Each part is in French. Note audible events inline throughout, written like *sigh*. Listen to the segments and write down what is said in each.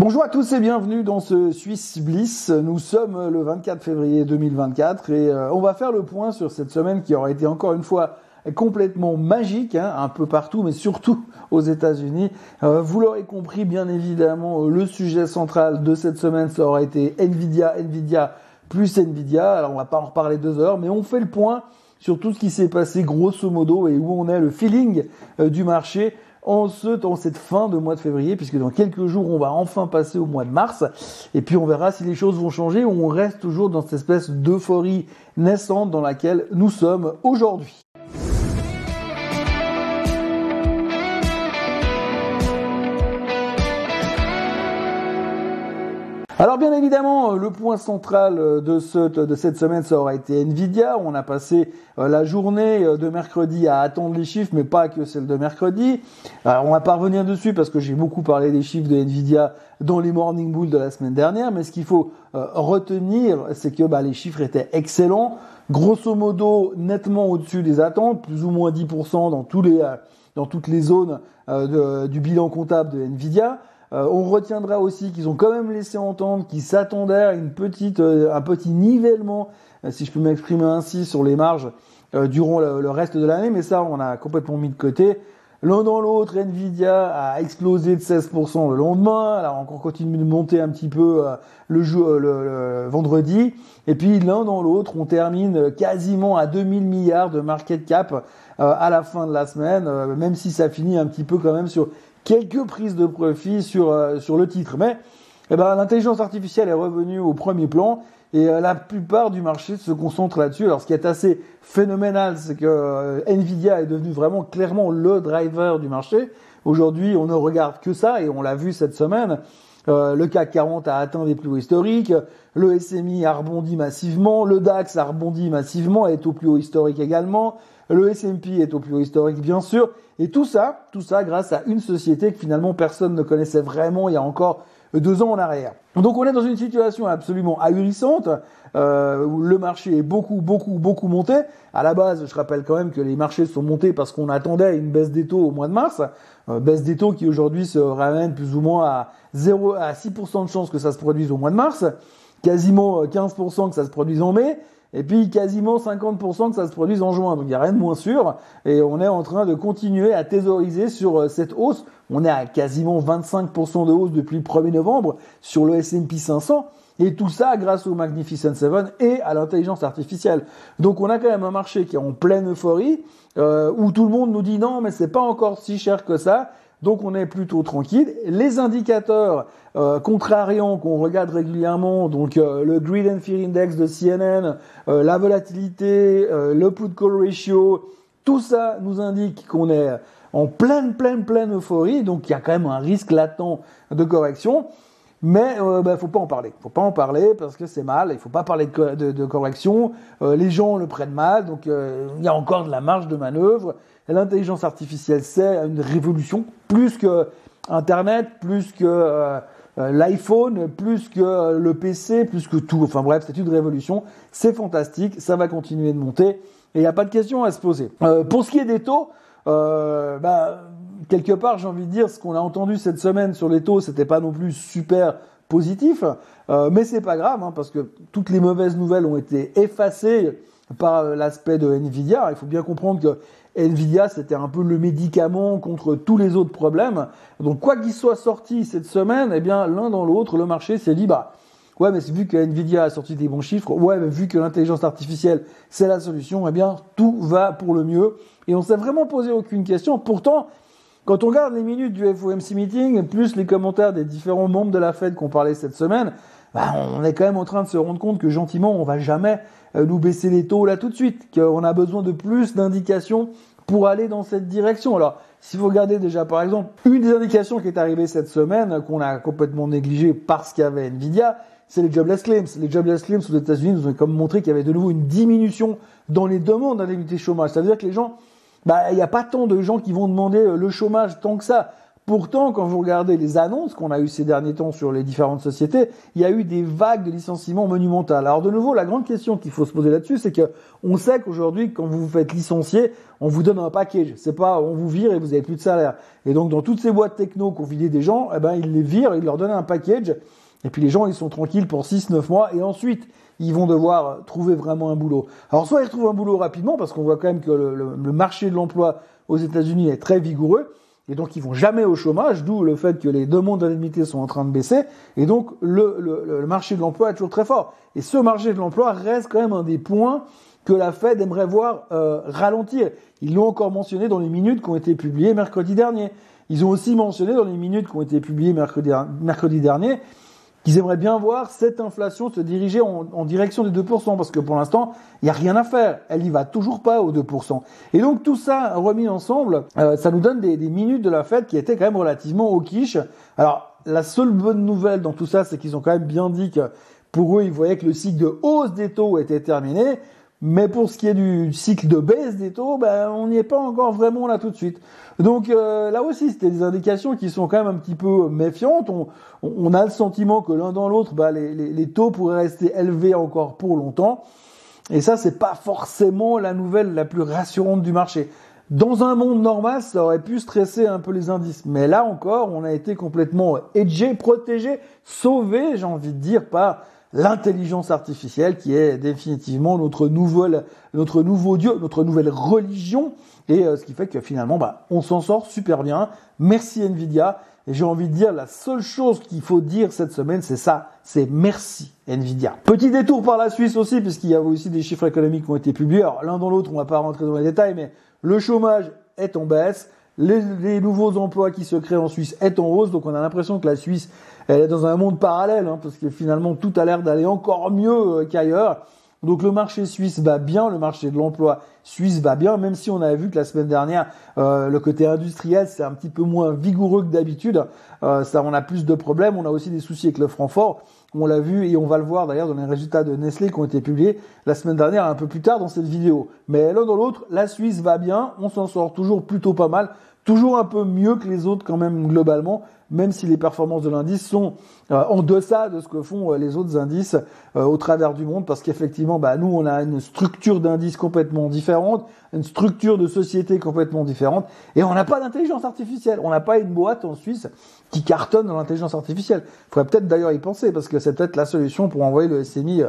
Bonjour à tous et bienvenue dans ce Swiss Bliss. Nous sommes le 24 février 2024 et euh, on va faire le point sur cette semaine qui aura été encore une fois complètement magique, hein, un peu partout, mais surtout *laughs* aux États-Unis. Euh, vous l'aurez compris, bien évidemment, le sujet central de cette semaine, ça aura été Nvidia, Nvidia plus Nvidia. Alors on va pas en reparler deux heures, mais on fait le point sur tout ce qui s'est passé grosso modo et où on est, le feeling euh, du marché en ce dans cette fin de mois de février, puisque dans quelques jours on va enfin passer au mois de mars, et puis on verra si les choses vont changer ou on reste toujours dans cette espèce d'euphorie naissante dans laquelle nous sommes aujourd'hui. Alors bien évidemment, le point central de, ce, de cette semaine, ça aura été Nvidia. On a passé euh, la journée euh, de mercredi à attendre les chiffres, mais pas que celle de mercredi. Alors on va pas revenir dessus parce que j'ai beaucoup parlé des chiffres de Nvidia dans les morning bulls de la semaine dernière, mais ce qu'il faut euh, retenir, c'est que bah, les chiffres étaient excellents, grosso modo nettement au-dessus des attentes, plus ou moins 10% dans tous les dans toutes les zones du bilan comptable de Nvidia. Euh, on retiendra aussi qu'ils ont quand même laissé entendre qu'ils s'attendaient à une petite, euh, un petit nivellement, euh, si je peux m'exprimer ainsi, sur les marges durant le, reste de l'année, mais ça, on a complètement mis de côté. L'un dans l'autre, Nvidia a explosé de 16% le lendemain, alors on continue de monter un petit peu le, le, vendredi, et puis l'un dans l'autre, on termine quasiment à 2000 milliards de market cap à la fin de la semaine, même si ça finit un petit peu quand même sur quelques prises de profit sur, euh, sur le titre. Mais eh ben, l'intelligence artificielle est revenue au premier plan et euh, la plupart du marché se concentre là-dessus. Alors ce qui est assez phénoménal, c'est que euh, Nvidia est devenu vraiment clairement le driver du marché. Aujourd'hui, on ne regarde que ça et on l'a vu cette semaine. le CAC 40 a atteint des plus hauts historiques, le SMI a rebondi massivement, le DAX a rebondi massivement, est au plus haut historique également, le S&P est au plus haut historique bien sûr, et tout ça, tout ça grâce à une société que finalement personne ne connaissait vraiment il y a encore deux ans en arrière. Donc on est dans une situation absolument ahurissante euh, où le marché est beaucoup, beaucoup, beaucoup monté. À la base, je rappelle quand même que les marchés sont montés parce qu'on attendait une baisse des taux au mois de mars, euh, baisse des taux qui aujourd'hui se ramène plus ou moins à 0 à 6% de chances que ça se produise au mois de mars, quasiment 15% euh, que ça se produise en mai, et puis quasiment 50% que ça se produise en juin. Donc il n'y a rien de moins sûr. Et on est en train de continuer à thésauriser sur euh, cette hausse. On est à quasiment 25% de hausse depuis le 1er novembre sur le S&P 500. Et tout ça grâce au Magnificent Seven et à l'intelligence artificielle. Donc on a quand même un marché qui est en pleine euphorie, euh, où tout le monde nous dit non mais c'est pas encore si cher que ça. Donc on est plutôt tranquille. Les indicateurs euh, contrariants qu'on regarde régulièrement, donc euh, le Greed and Fear Index de CNN, euh, la volatilité, le put call ratio, tout ça nous indique qu'on est en pleine, pleine, pleine euphorie. Donc il y a quand même un risque latent de correction. Mais il bah, faut pas en parler. Faut pas en parler parce que c'est mal. Il faut pas parler de, de correction. les gens le prennent mal. Donc il y a encore de la marge de manœuvre l'intelligence artificielle, c'est une révolution, plus que Internet, plus que euh, euh, l'iPhone, plus que euh, le PC, plus que tout. Enfin bref, c'est une révolution. C'est fantastique, ça va continuer de monter et il n'y a pas de question à se poser. pour ce qui est des taux, bah, quelque part, j'ai envie de dire, ce qu'on a entendu cette semaine sur les taux, c'était pas non plus super positif, mais c'est pas grave hein, parce que toutes les mauvaises nouvelles ont été effacées par l'aspect de Nvidia. Il faut bien comprendre que Nvidia, c'était un peu le médicament contre tous les autres problèmes. Donc, quoi qu'il soit sorti cette semaine, eh bien, l'un dans l'autre, le marché s'est dit, bah, ouais, mais vu que Nvidia a sorti des bons chiffres, ouais, mais vu que l'intelligence artificielle, c'est la solution, eh bien, tout va pour le mieux. Et on s'est vraiment posé aucune question. Pourtant, quand on regarde les minutes du FOMC meeting, plus les commentaires des différents membres de la Fed qu'on parlait cette semaine, bah, on est quand même en train de se rendre compte que gentiment, on va jamais euh, nous baisser les taux là tout de suite, qu'on a besoin de plus d'indications pour aller dans cette direction. Alors, si vous regardez déjà par exemple, une des indications qui est arrivée cette semaine, qu'on a complètement négligée parce qu'il y avait Nvidia, c'est les jobless claims. Les jobless claims aux États-Unis nous ont comme montré qu'il y avait de nouveau une diminution dans les demandes d'indemnité chômage. Ça veut dire que les gens, bah, il n'y a pas tant de gens qui vont demander euh, le chômage tant que ça. Pourtant, quand vous regardez les annonces qu'on a eues ces derniers temps sur les différentes sociétés, il y a eu des vagues de licenciements monumentales. Alors de nouveau, la grande question qu'il faut se poser là-dessus, c'est que on sait qu'aujourd'hui, quand vous vous faites licencier, on vous donne un package. C'est pas on vous vire et vous avez plus de salaire. Et donc dans toutes ces boîtes techno qu'on vidait des gens, eh ben ils les virent, ils leur donnent un package. Et puis les gens, ils sont tranquilles pour 6-9 mois. Et ensuite, ils vont devoir trouver vraiment un boulot. Alors soit ils retrouvent un boulot rapidement, parce qu'on voit quand même que le, le marché de l'emploi aux États-Unis est très vigoureux et donc ils vont jamais au chômage, d'où le fait que les demandes d'indemnité sont en train de baisser, et donc le, le, marché de l'emploi est toujours très fort. Et ce marché de l'emploi reste quand même un des points que la Fed aimerait voir euh, ralentir. Ils l'ont encore mentionné dans les minutes qui ont été publiées mercredi dernier. Ils ont aussi mentionné dans les minutes qui ont été publiées mercredi, mercredi dernier ils aimeraient bien voir cette inflation se diriger en, direction des 2%, parce que pour l'instant, il n'y a rien à faire. Elle y va toujours pas aux 2%. Et donc tout ça remis ensemble, euh, ça nous donne des, minutes de la fête qui étaient quand même relativement au quiche. Alors, la seule bonne nouvelle dans tout ça, c'est qu'ils ont quand même bien dit que pour eux, ils voyaient que le cycle de hausse des taux était terminé. Mais pour ce qui est du cycle de baisse des taux, ben, on n'y est pas encore vraiment là tout de suite. Donc euh, là aussi, c'était des indications qui sont quand même un petit peu méfiantes. On, on a le sentiment que l'un dans l'autre, ben, les, les, les, taux pourraient rester élevés encore pour longtemps. Et ça, c'est pas forcément la nouvelle la plus rassurante du marché. Dans un monde normal, ça aurait pu stresser un peu les indices. Mais là encore, on a été complètement edgé, protégé, sauvé, j'ai envie de dire, par l'intelligence artificielle qui est définitivement notre nouvelle, notre nouveau dieu, notre nouvelle religion. Et euh, ce qui fait que finalement, bah, on s'en sort super bien. Merci Nvidia. Et j'ai envie de dire, la seule chose qu'il faut dire cette semaine, c'est ça, c'est merci Nvidia. Petit détour par la Suisse aussi, puisqu'il y a aussi des chiffres économiques qui ont été publiés. Alors l'un dans l'autre, on va pas rentrer dans les détails, mais le chômage est en baisse. Les, les, nouveaux emplois qui se créent en Suisse est en hausse, donc on a l'impression que la Suisse elle est dans un monde parallèle, hein, parce que finalement tout a l'air d'aller encore mieux euh, qu'ailleurs. Donc le marché suisse va bien, le marché de l'emploi suisse va bien, même si on avait vu que la semaine dernière, euh, le côté industriel, c'est un petit peu moins vigoureux que d'habitude. Euh, ça, on a plus de problèmes, on a aussi des soucis avec le franc fort. On l'a vu et on va le voir d'ailleurs dans les résultats de Nestlé qui ont été publiés la semaine dernière, un peu plus tard dans cette vidéo. Mais l'un dans l'autre, la Suisse va bien, on s'en sort toujours plutôt pas mal, toujours un peu mieux que les autres quand même globalement, même si les performances de l'indice sont euh, en deçà de ce que font euh, les autres indices euh, au travers du monde, parce qu'effectivement, bah, nous, on a une structure d'indices complètement différente, une structure de société complètement différente, et on n'a pas d'intelligence artificielle. On n'a pas une boîte en Suisse qui cartonne dans l'intelligence artificielle. Il faudrait peut-être d'ailleurs y penser, parce que c'est peut-être la solution pour envoyer le SMI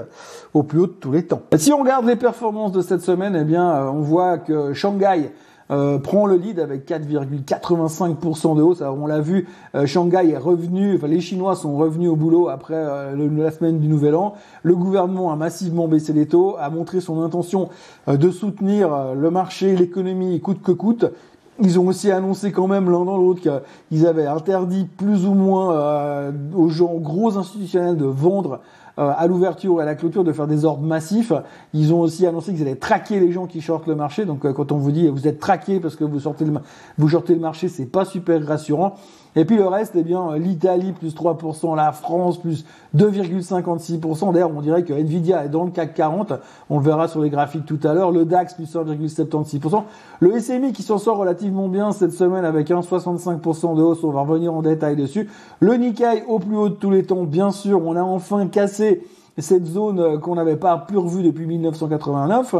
au plus haut de tous les temps. Si on regarde les performances de cette semaine, eh bien, on voit que Shanghai euh, prend le lead avec 4,85% de hausse. Alors on l'a vu, euh, Shanghai est revenu, enfin les Chinois sont revenus au boulot après euh, la semaine du Nouvel An. Le gouvernement a massivement baissé les taux, a montré son intention de soutenir le marché, l'économie coûte que coûte. Ils ont aussi annoncé quand même l'un dans l'autre qu'ils avaient interdit plus ou moins aux gens gros institutionnels de vendre euh, à l'ouverture et à la clôture de faire des ordres massifs. Ils ont aussi annoncé qu'ils allaient traquer les gens qui shortent le marché. Donc euh, quand on vous dit vous êtes traqué parce que vous sortez le, vous shortez le marché, c'est pas super rassurant. Et puis le reste, eh bien, l'Italie plus 3%, la France plus 2,56%. D'ailleurs, on dirait que Nvidia est dans le CAC 40. On le verra sur les graphiques tout à l'heure. Le DAX plus 1,76%. Le SMI qui s'en sort relativement bien cette semaine avec 1,65% de hausse. On va revenir en détail dessus. Le Nikkei au plus haut de tous les temps. Bien sûr, on a enfin cassé cette zone qu'on n'avait pas plus revue depuis 1989.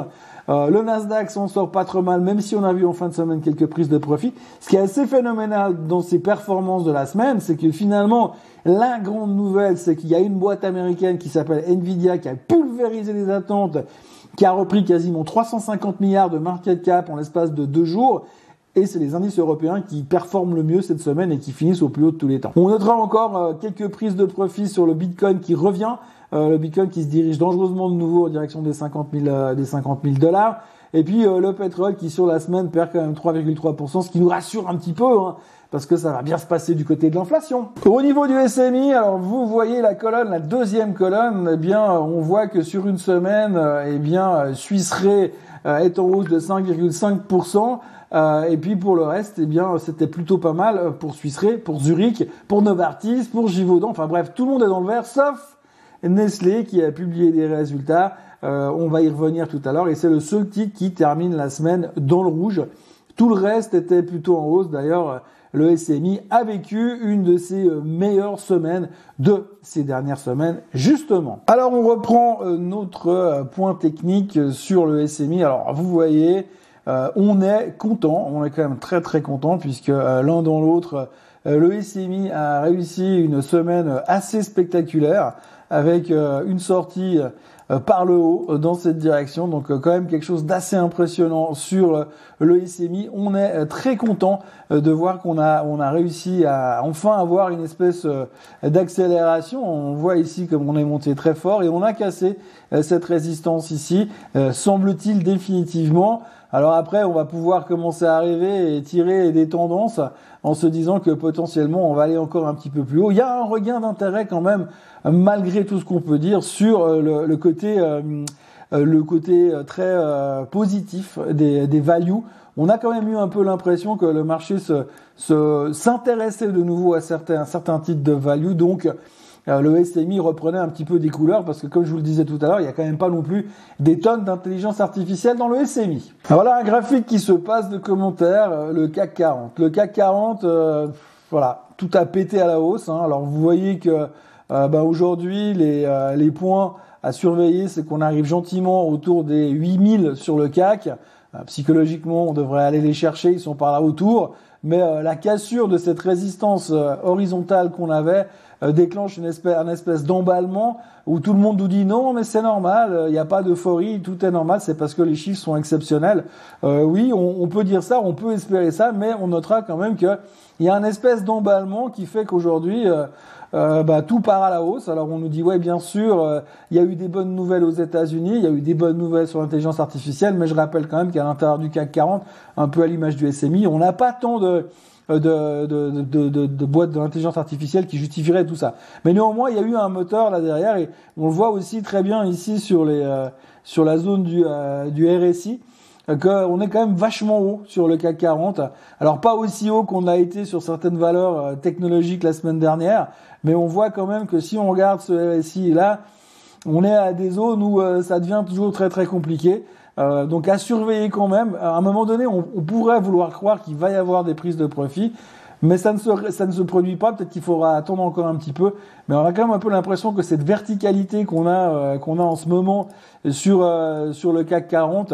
Euh, le Nasdaq s'en sort pas trop mal, même si on a vu en fin de semaine quelques prises de profit. Ce qui est assez phénoménal dans ces performances de la semaine, c'est que finalement, la grande nouvelle, c'est qu'il y a une boîte américaine qui s'appelle Nvidia qui a pulvérisé les attentes, qui a repris quasiment 350 milliards de market cap en l'espace de deux jours. Et c'est les indices européens qui performent le mieux cette semaine et qui finissent au plus haut de tous les temps. On notera encore euh, quelques prises de profit sur le Bitcoin qui revient euh, le Bitcoin qui se dirige dangereusement de nouveau en direction des 50 000, euh, des 50 000 dollars. Et puis euh, le pétrole qui sur la semaine perd quand même 3,3%, ce qui nous rassure un petit peu, hein, parce que ça va bien se passer du côté de l'inflation. Au niveau du SMI, alors vous voyez la colonne, la deuxième colonne, eh bien on voit que sur une semaine, eh bien Suisse est en hausse de 5,5%. Euh, et puis pour le reste, eh bien, c'était plutôt pas mal pour Suisse pour Zurich, pour Novartis, pour Givaudan. Enfin bref, tout le monde est dans le vert, sauf Nestlé qui a publié des résultats. Euh, on va y revenir tout à l'heure et c'est le seul titre qui termine la semaine dans le rouge. Tout le reste était plutôt en hausse. D'ailleurs, le SMI a vécu une de ses meilleures semaines de ces dernières semaines, justement. Alors on reprend notre point technique sur le SMI. Alors vous voyez, on est content, on est quand même très très content puisque l'un dans l'autre, le SMI a réussi une semaine assez spectaculaire avec une sortie euh, par le haut euh, dans cette direction. Donc euh, quand même quelque chose d'assez impressionnant sur le SMI. On est très content de voir qu'on a on a réussi à enfin avoir une espèce d'accélération. On voit ici comme on est monté très fort et on a cassé cette résistance ici, semble-t-il définitivement. Alors après, on va pouvoir commencer à arriver et tirer des tendances en se disant que potentiellement on va aller encore un petit peu plus haut. Il y a un regain d'intérêt quand même, malgré tout ce qu'on peut dire, sur euh, le, côté, euh, euh, le côté très positif des, des values. On a quand même eu un peu l'impression que le marché se, s'intéressait de nouveau à certains, certains titres de value. Donc, euh, le SMI reprenait un petit peu des couleurs parce que comme je vous le disais tout à l'heure, il n'y a quand même pas non plus des tonnes d'intelligence artificielle dans le SMI. Voilà un graphique qui se passe de commentaires, euh, le CAC 40. Le CAC 40, euh, voilà, tout a pété à la hausse. Hein. Alors vous voyez que bah, aujourd'hui les, les points à surveiller, c'est qu'on arrive gentiment autour des 8000 sur le CAC. psychologiquement, on devrait aller les chercher, ils sont par là autour. Mais la cassure de cette résistance horizontale qu'on avait, euh, déclenche une espèce, un espèce d'emballement où tout le monde nous dit non, mais c'est normal, il n'y a pas d'euphorie, tout est normal, c'est parce que les chiffres sont exceptionnels. Euh, oui, on, peut dire ça, on peut espérer ça, mais on notera quand même qu'il y a un espèce d'emballement qui fait qu'aujourd'hui, euh, euh, bah, tout part à la hausse. Alors on nous dit ouais bien sûr, il y a eu des bonnes nouvelles aux États-Unis, il y a eu des bonnes nouvelles sur l'intelligence artificielle, mais je rappelle quand même qu'à l'intérieur du CAC 40, un peu à l'image du SMI, on n'a pas tant de euh, de, de, de, de boîtes de l'intelligence artificielle qui justifieraient tout ça. Mais néanmoins, il y a eu un moteur là derrière et on le voit aussi très bien ici sur les euh, sur la zone du, euh, du RSI qu'on est quand même vachement haut sur le CAC 40. Alors pas aussi haut qu'on a été sur certaines valeurs technologiques la semaine dernière, mais on voit quand même que si on regarde ce RSI là, on est à des zones où ça devient toujours très très compliqué. Euh, donc à surveiller quand même. À un moment donné, on, pourrait vouloir croire qu'il va y avoir des prises de profit, mais ça ne se, ça ne se produit pas. Peut-être qu'il faudra attendre encore un petit peu. Mais on a quand même un peu l'impression que cette verticalité qu'on a, euh, qu'on a en ce moment sur, euh, sur le CAC 40,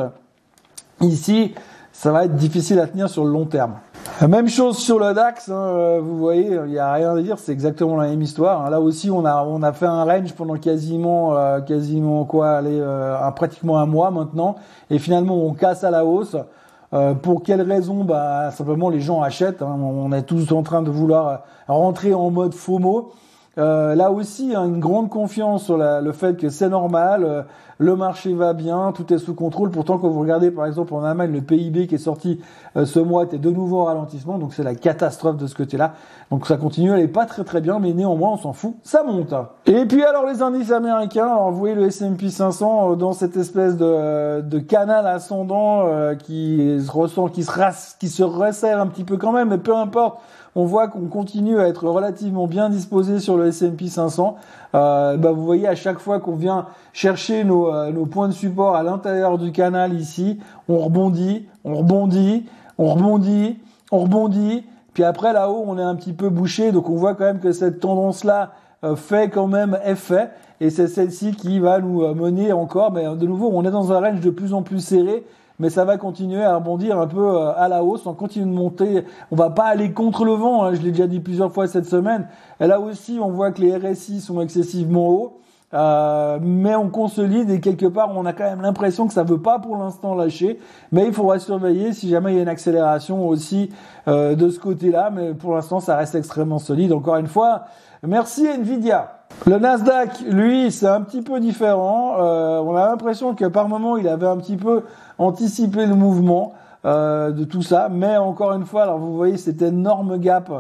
ici, ça va être difficile à tenir sur le long terme. Même chose sur le DAX, hein, euh, vous voyez, il n'y a rien à dire, c'est exactement la même histoire. Hein. Là aussi, on a on a fait un range pendant quasiment euh, quasiment quoi, allez, euh, pratiquement un mois maintenant, et finalement on casse à la hausse. pour quelles raisons Bah simplement les gens achètent. Hein. On est tous en train de vouloir rentrer en mode FOMO. Euh, là aussi, une grande confiance sur le fait que c'est normal, euh, le marché va bien, tout est sous contrôle. Pourtant, quand vous regardez par exemple en Allemagne, le PIB qui est sorti euh, ce mois était de nouveau en ralentissement, donc c'est la catastrophe de ce côté-là. Donc ça continue, elle est pas très très bien, mais néanmoins on s'en fout, ça monte. Et puis alors les indices américains, alors vous voyez le S&P 500 dans cette espèce de, canal ascendant qui se ressent, qui se, qui se resserre un petit peu quand même, mais peu importe on voit qu'on continue à être relativement bien disposé sur le S&P 500. Euh, bah, vous voyez à chaque fois qu'on vient chercher nos, euh, nos points de support à l'intérieur du canal ici, on rebondit, on rebondit, on rebondit, on rebondit. Puis après là-haut, on est un petit peu bouché, donc on voit quand même que cette tendance-là euh, fait quand même effet. Et c'est celle-ci qui va nous euh, mener encore. Mais de nouveau, on est dans un range de plus en plus serré mais ça va continuer à rebondir un peu euh, à la hausse. On continue de monter. On va pas aller contre le vent. Hein, je l'ai déjà dit plusieurs fois cette semaine. Et là aussi, on voit que les RSI sont excessivement hauts. Euh, mais on consolide et quelque part on a quand même l'impression que ça veut pas pour l'instant lâcher mais il faudra surveiller si jamais il y a une accélération aussi euh, de ce côté-là mais pour l'instant ça reste extrêmement solide encore une fois merci Nvidia le Nasdaq, lui, c'est un petit peu différent. Euh, on a l'impression que par moment, il avait un petit peu anticipé le mouvement de tout ça. Mais encore une fois, alors vous voyez cet énorme gap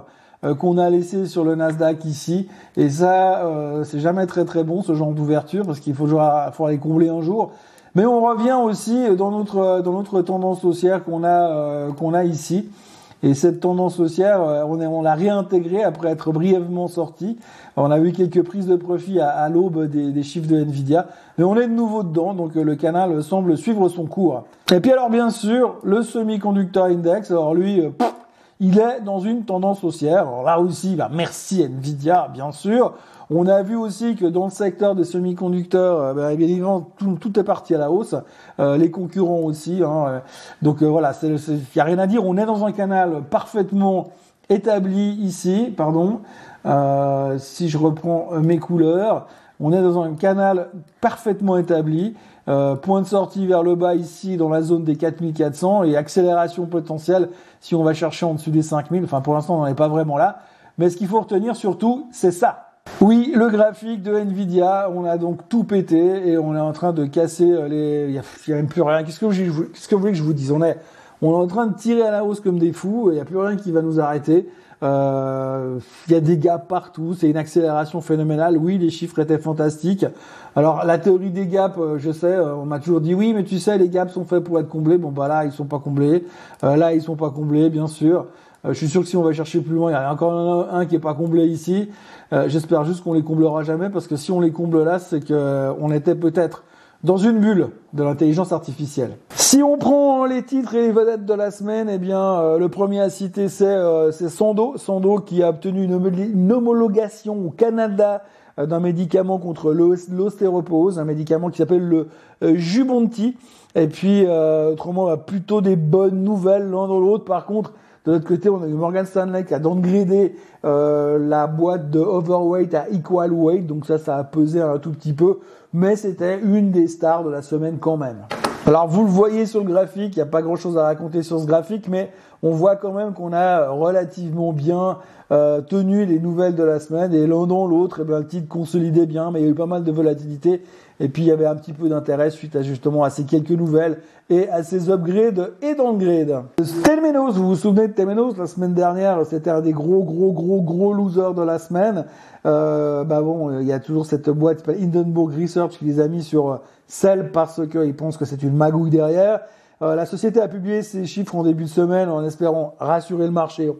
qu'on a laissé sur le Nasdaq ici. Et ça, c'est jamais très très bon ce genre d'ouverture parce qu'il faut, faut les combler un jour. Mais on revient aussi dans notre dans notre tendance haussière qu'on a qu'on a ici. Et cette tendance haussière, euh, on, on l'a réintégrée après être brièvement sorti. On a eu quelques prises de profit à, l'aube des, chiffres de Nvidia, mais on est de nouveau dedans, donc euh, le canal semble suivre son cours. Et puis alors bien sûr, le semi-conducteur index, alors lui, euh, il est dans une tendance haussière. Alors là aussi, bah, merci Nvidia, bien sûr. On a vu aussi que dans le secteur des semi-conducteurs, euh, bah, bien évidemment, tout, est parti à la hausse. Euh, les concurrents aussi. Hein, euh. donc voilà, il n'y a rien à dire. On est dans un canal parfaitement établi ici. Pardon. si je reprends mes couleurs, on est dans un canal parfaitement établi. point de sortie vers le bas ici dans la zone des 4400 et accélération potentielle si on va chercher en dessous des 5000. Enfin, pour l'instant, on n'en est pas vraiment là. Mais ce qu'il faut retenir surtout, c'est ça. Oui, le graphique de Nvidia, on a donc tout pété et on est en train de casser euh, les. Il n'y a, même plus rien. Qu'est-ce que, vous, voulez que je vous dise? On est, on est en train de tirer à la hausse comme des fous. Il n'y a plus rien qui va nous arrêter. Euh, il y a des gaps partout, c'est une accélération phénoménale. Oui, les chiffres étaient fantastiques. Alors la théorie des gaps, euh, je sais, on m'a toujours dit oui, mais tu sais, les gaps sont faits pour être comblés. Bon bah là, ils sont pas comblés. là, ils sont pas comblés, bien sûr. je suis sûr que si on va chercher plus loin, il y a encore un, un qui est pas comblé ici. Euh, j'espère juste qu'on les comblera jamais parce que si on les comble là, c'est qu'on euh, était peut-être dans une bulle de l'intelligence artificielle. Si on prend les titres et les vedettes de la semaine, eh bien, euh, le premier à citer, c'est Sando. Sando qui a obtenu une, homologation au Canada d'un médicament contre l'ostéoporose, un médicament qui s'appelle le Jubonti. Et puis, autrement, plutôt des bonnes nouvelles l'un dans l'autre. Par contre, de l'autre côté, on a eu Morgan Stanley qui a downgradé euh, la boîte de overweight à equal weight, donc ça, ça a pesé un tout petit peu, mais c'était une des stars de la semaine quand même. Alors vous le voyez sur le graphique, il n'y a pas grand chose à raconter sur ce graphique, mais on voit quand même qu'on a relativement bien euh, tenu les nouvelles de la semaine et l'un dans l'autre, eh bien, le titre consolidait bien, mais il y a eu pas mal de volatilité et puis il y avait un petit peu d'intérêt suite à justement à ces quelques nouvelles et à ces upgrades et downgrades. Temenos, vous vous souvenez de Temenos? La semaine dernière, c'était un des gros gros gros gros losers de la semaine. Euh, bah bon, il y a toujours cette boîte qui s'appelle Hindenburg Research qui les a mis sur celle parce qu'ils pensent que c'est une magouille derrière. Euh, la société a publié ses chiffres en début de semaine en espérant rassurer le marché.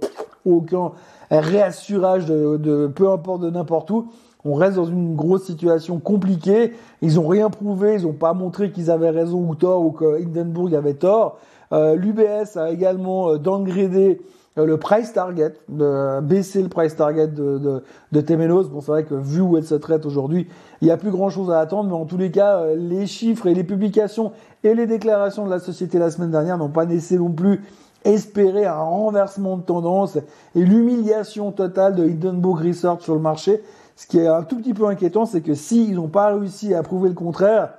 Aucun réassurage de, peu importe de n'importe où. On reste dans une grosse situation compliquée. Ils ont rien prouvé, ils n'ont pas montré qu'ils avaient raison ou tort ou que Hindenburg avait tort. Euh, L'UBS a également euh, downgradé le price target, de baisser le price target de, de, de Temenos. Bon, c'est vrai que vu où elle se traite aujourd'hui, il n'y a plus grand chose à attendre, mais en tous les cas, les chiffres et les publications et les déclarations de la société la semaine dernière n'ont pas laissé non plus espérer un renversement de tendance et l'humiliation totale de Hindenburg Research sur le marché. Ce qui est un tout petit peu inquiétant, c'est que s'ils n'ont pas réussi à prouver le contraire,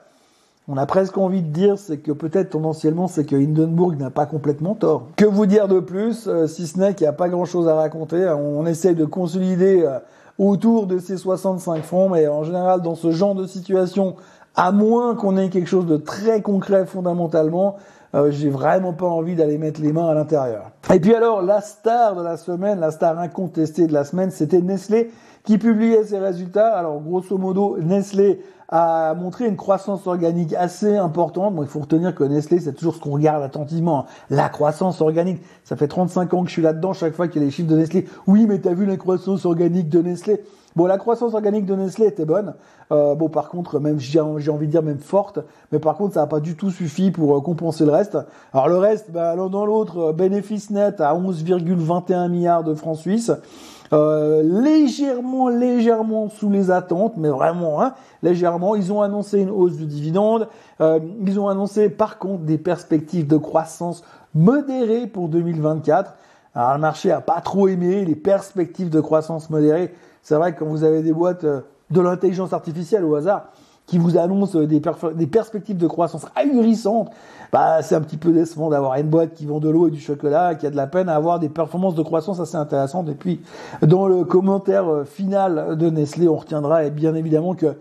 on a presque envie de dire, c'est que peut-être tendanciellement, c'est que Hindenburg n'a pas complètement tort. Que vous dire de plus, euh, si ce n'est qu'il n'y a pas grand-chose à raconter. On essaie de consolider euh, autour de ces 65 francs, mais en général, dans ce genre de situation, à moins qu'on ait quelque chose de très concret fondamentalement, euh, j'ai vraiment pas envie d'aller mettre les mains à l'intérieur. Et puis alors, la star de la semaine, la star incontestée de la semaine, c'était Nestlé qui publiait ses résultats. Alors, grosso modo, Nestlé a montré une croissance organique assez importante. Bon, il faut retenir que Nestlé, c'est toujours ce qu'on regarde attentivement. La croissance organique. Ça fait 35 ans que je suis là-dedans. Chaque fois qu'il y a les chiffres de Nestlé. Oui, mais t'as vu la croissance organique de Nestlé? Bon, la croissance organique de Nestlé était bonne. Euh, bon, par contre, même j'ai envie de dire même forte, mais par contre, ça n'a pas du tout suffi pour euh, compenser le reste. Alors le reste, bah, l'un dans l'autre, euh, bénéfice net à 11,21 milliards de francs suisses. Euh, légèrement, légèrement sous les attentes, mais vraiment, hein, légèrement. Ils ont annoncé une hausse du dividende. Euh, ils ont annoncé, par contre, des perspectives de croissance modérées pour 2024. Alors, le marché a pas trop aimé les perspectives de croissance modérées. C'est vrai que quand vous avez des boîtes euh, de l'intelligence artificielle au hasard qui vous annoncent des, des perspectives de croissance ahurissantes, bah, c'est un petit peu décevant d'avoir une boîte qui vend de l'eau et du chocolat, qui a de la peine à avoir des performances de croissance assez intéressantes. Et puis, dans le commentaire euh, final de Nestlé, on retiendra et bien évidemment que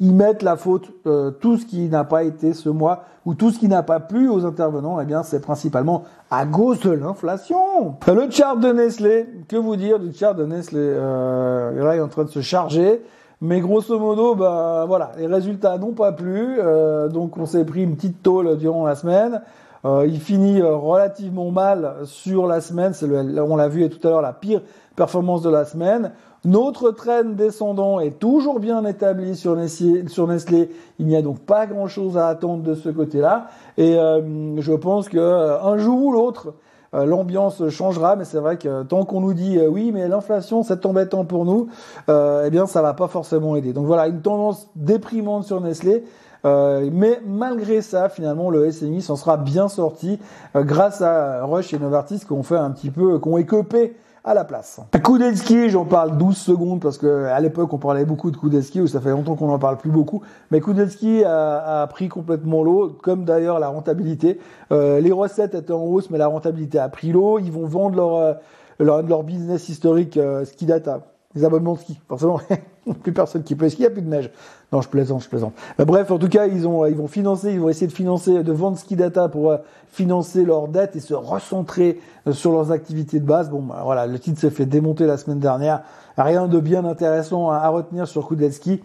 ils mettent la faute, euh, tout ce qui n'a pas été ce mois ou tout ce qui n'a pas plu aux intervenants, eh bien c'est principalement à cause de l'inflation. Le chart de Nestlé, que vous dire du chart de Nestlé euh, Là, il est en train de se charger. Mais grosso modo, bah voilà, les résultats n'ont pas plu, euh, donc on s'est pris une petite tôle durant la semaine. Euh, il finit relativement mal sur la semaine, c'est on l'a vu tout à l'heure la pire performance de la semaine. Notre train descendant est toujours bien établi sur Nestlé. Il n'y a donc pas grand-chose à attendre de ce côté-là. Et euh, je pense que euh, un jour ou l'autre, l'ambiance changera, mais c'est vrai que tant qu'on nous dit oui, mais l'inflation c'est embêtant pour nous, eh bien ça va pas forcément aider. Donc voilà, une tendance déprimante sur Nestlé. mais malgré ça, finalement, le SMI s'en sera bien sorti grâce à Rush et Novartis qui ont fait un petit peu, qui ont écopé à la place. Kudelski, j'en parle 12 secondes parce que à l'époque on parlait beaucoup de Kudelski, ou ça fait longtemps qu'on n'en parle plus beaucoup, mais Kudelski a, a pris complètement l'eau, comme d'ailleurs la rentabilité. Euh, les recettes étaient en hausse, mais la rentabilité a pris l'eau. Ils vont vendre leur, euh, leur, leur business historique euh, ski data, les abonnements de ski. Forcément, *laughs* plus personne qui peut skier, il n'y a plus de neige. Non, je plaisante, je plaisante. bref, en tout cas, ils ont, ils vont financer, ils vont essayer de financer, de vendre Ski Data pour euh, financer leurs dettes et se recentrer sur leurs activités de base. Bon, bah, voilà, le titre s'est fait démonter la semaine dernière. Rien de bien intéressant à, retenir sur Kudelski.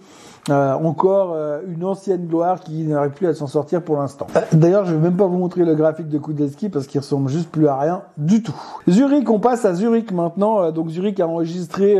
Euh, encore euh, une ancienne gloire qui n'arrive plus à s'en sortir pour l'instant. Euh, d'ailleurs, je vais même pas vous montrer le graphique de Kudelski parce qu'il ressemble juste plus à rien du tout. Zurich, on passe à Zurich maintenant. donc Zurich a enregistré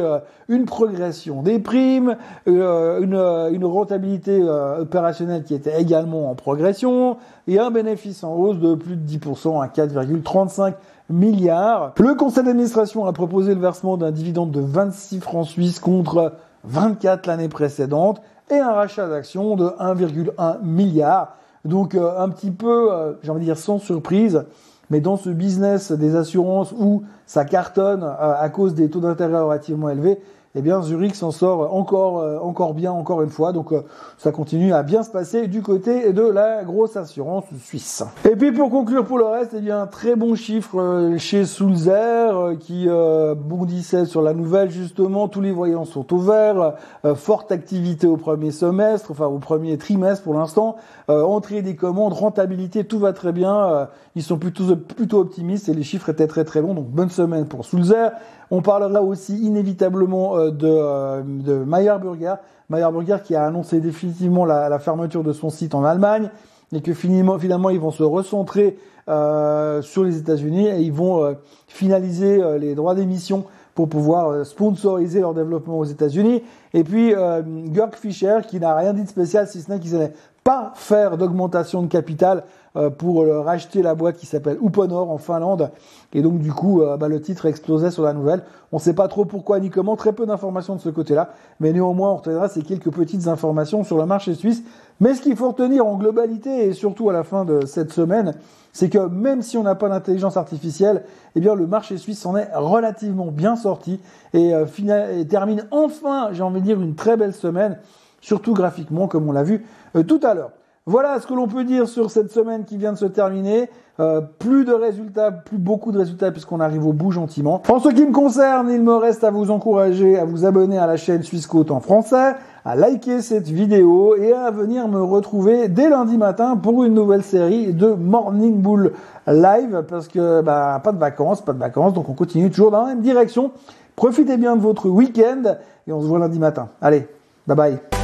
une progression des primes, une, une, rentabilité opérationnelle qui était également en progression et un bénéfice en hausse de plus de 10% à 4,35 Le conseil d'administration a proposé le versement d'un dividende de 26 francs suisses contre 24 l'année précédente et un rachat d'actions de 1,1 milliard. Donc euh, un petit peu, euh, j'ai dire sans surprise, mais dans ce business des assurances où ça cartonne euh, à cause des taux d'intérêt relativement élevés, eh bien Zurich s'en sort encore euh, encore bien encore une fois. Donc euh, ça continue à bien se passer du côté de la grosse assurance suisse. Et puis pour conclure pour le reste, eh bien très bon chiffre euh, chez Sulzer qui bondissait sur la nouvelle justement. Tous les voyants sont au vert. forte activité au premier semestre, enfin au premier trimestre pour l'instant. entrée des commandes, rentabilité, tout va très bien. ils sont plutôt plutôt optimistes et les chiffres étaient très très bons. Donc bonne semaine pour Sulzer. On parlera aussi inévitablement euh, de, euh, de Meyer Burger. Meyer Burger qui a annoncé définitivement la, fermeture de son site en Allemagne et que finalement, finalement ils vont se recentrer euh, sur les États-Unis et ils vont finaliser les droits d'émission pour pouvoir sponsoriser leur développement aux États-Unis. Et puis euh, Fischer qui n'a rien dit de spécial si ce n'est qu'ils n'allaient pas faire d'augmentation de capital pour racheter la boîte qui s'appelle Uponor en Finlande. Et donc du coup, euh, bah, le titre explosait sur la nouvelle. On ne sait pas trop pourquoi ni comment, très peu d'informations de ce côté-là. Mais néanmoins, on retiendra ces quelques petites informations sur le marché suisse. Mais ce qu'il faut retenir en globalité et surtout à la fin de cette semaine, c'est que même si on n'a pas d'intelligence artificielle, eh bien le marché suisse en est relativement bien sorti et, euh, et termine enfin, j'ai envie de dire, une très belle semaine, surtout graphiquement comme on l'a vu tout à l'heure. Voilà ce que l'on peut dire sur cette semaine qui vient de se terminer. Euh, plus de résultats, plus beaucoup de résultats puisqu'on arrive au bout gentiment. En ce qui me concerne, il me reste à vous encourager à vous abonner à la chaîne Suisse Côte en français, à liker cette vidéo et à venir me retrouver dès lundi matin pour une nouvelle série de Morning Bull Live parce que bah, pas de vacances, pas de vacances, donc on continue toujours dans la même direction. Profitez bien de votre week-end et on se voit lundi matin. Allez, bye bye.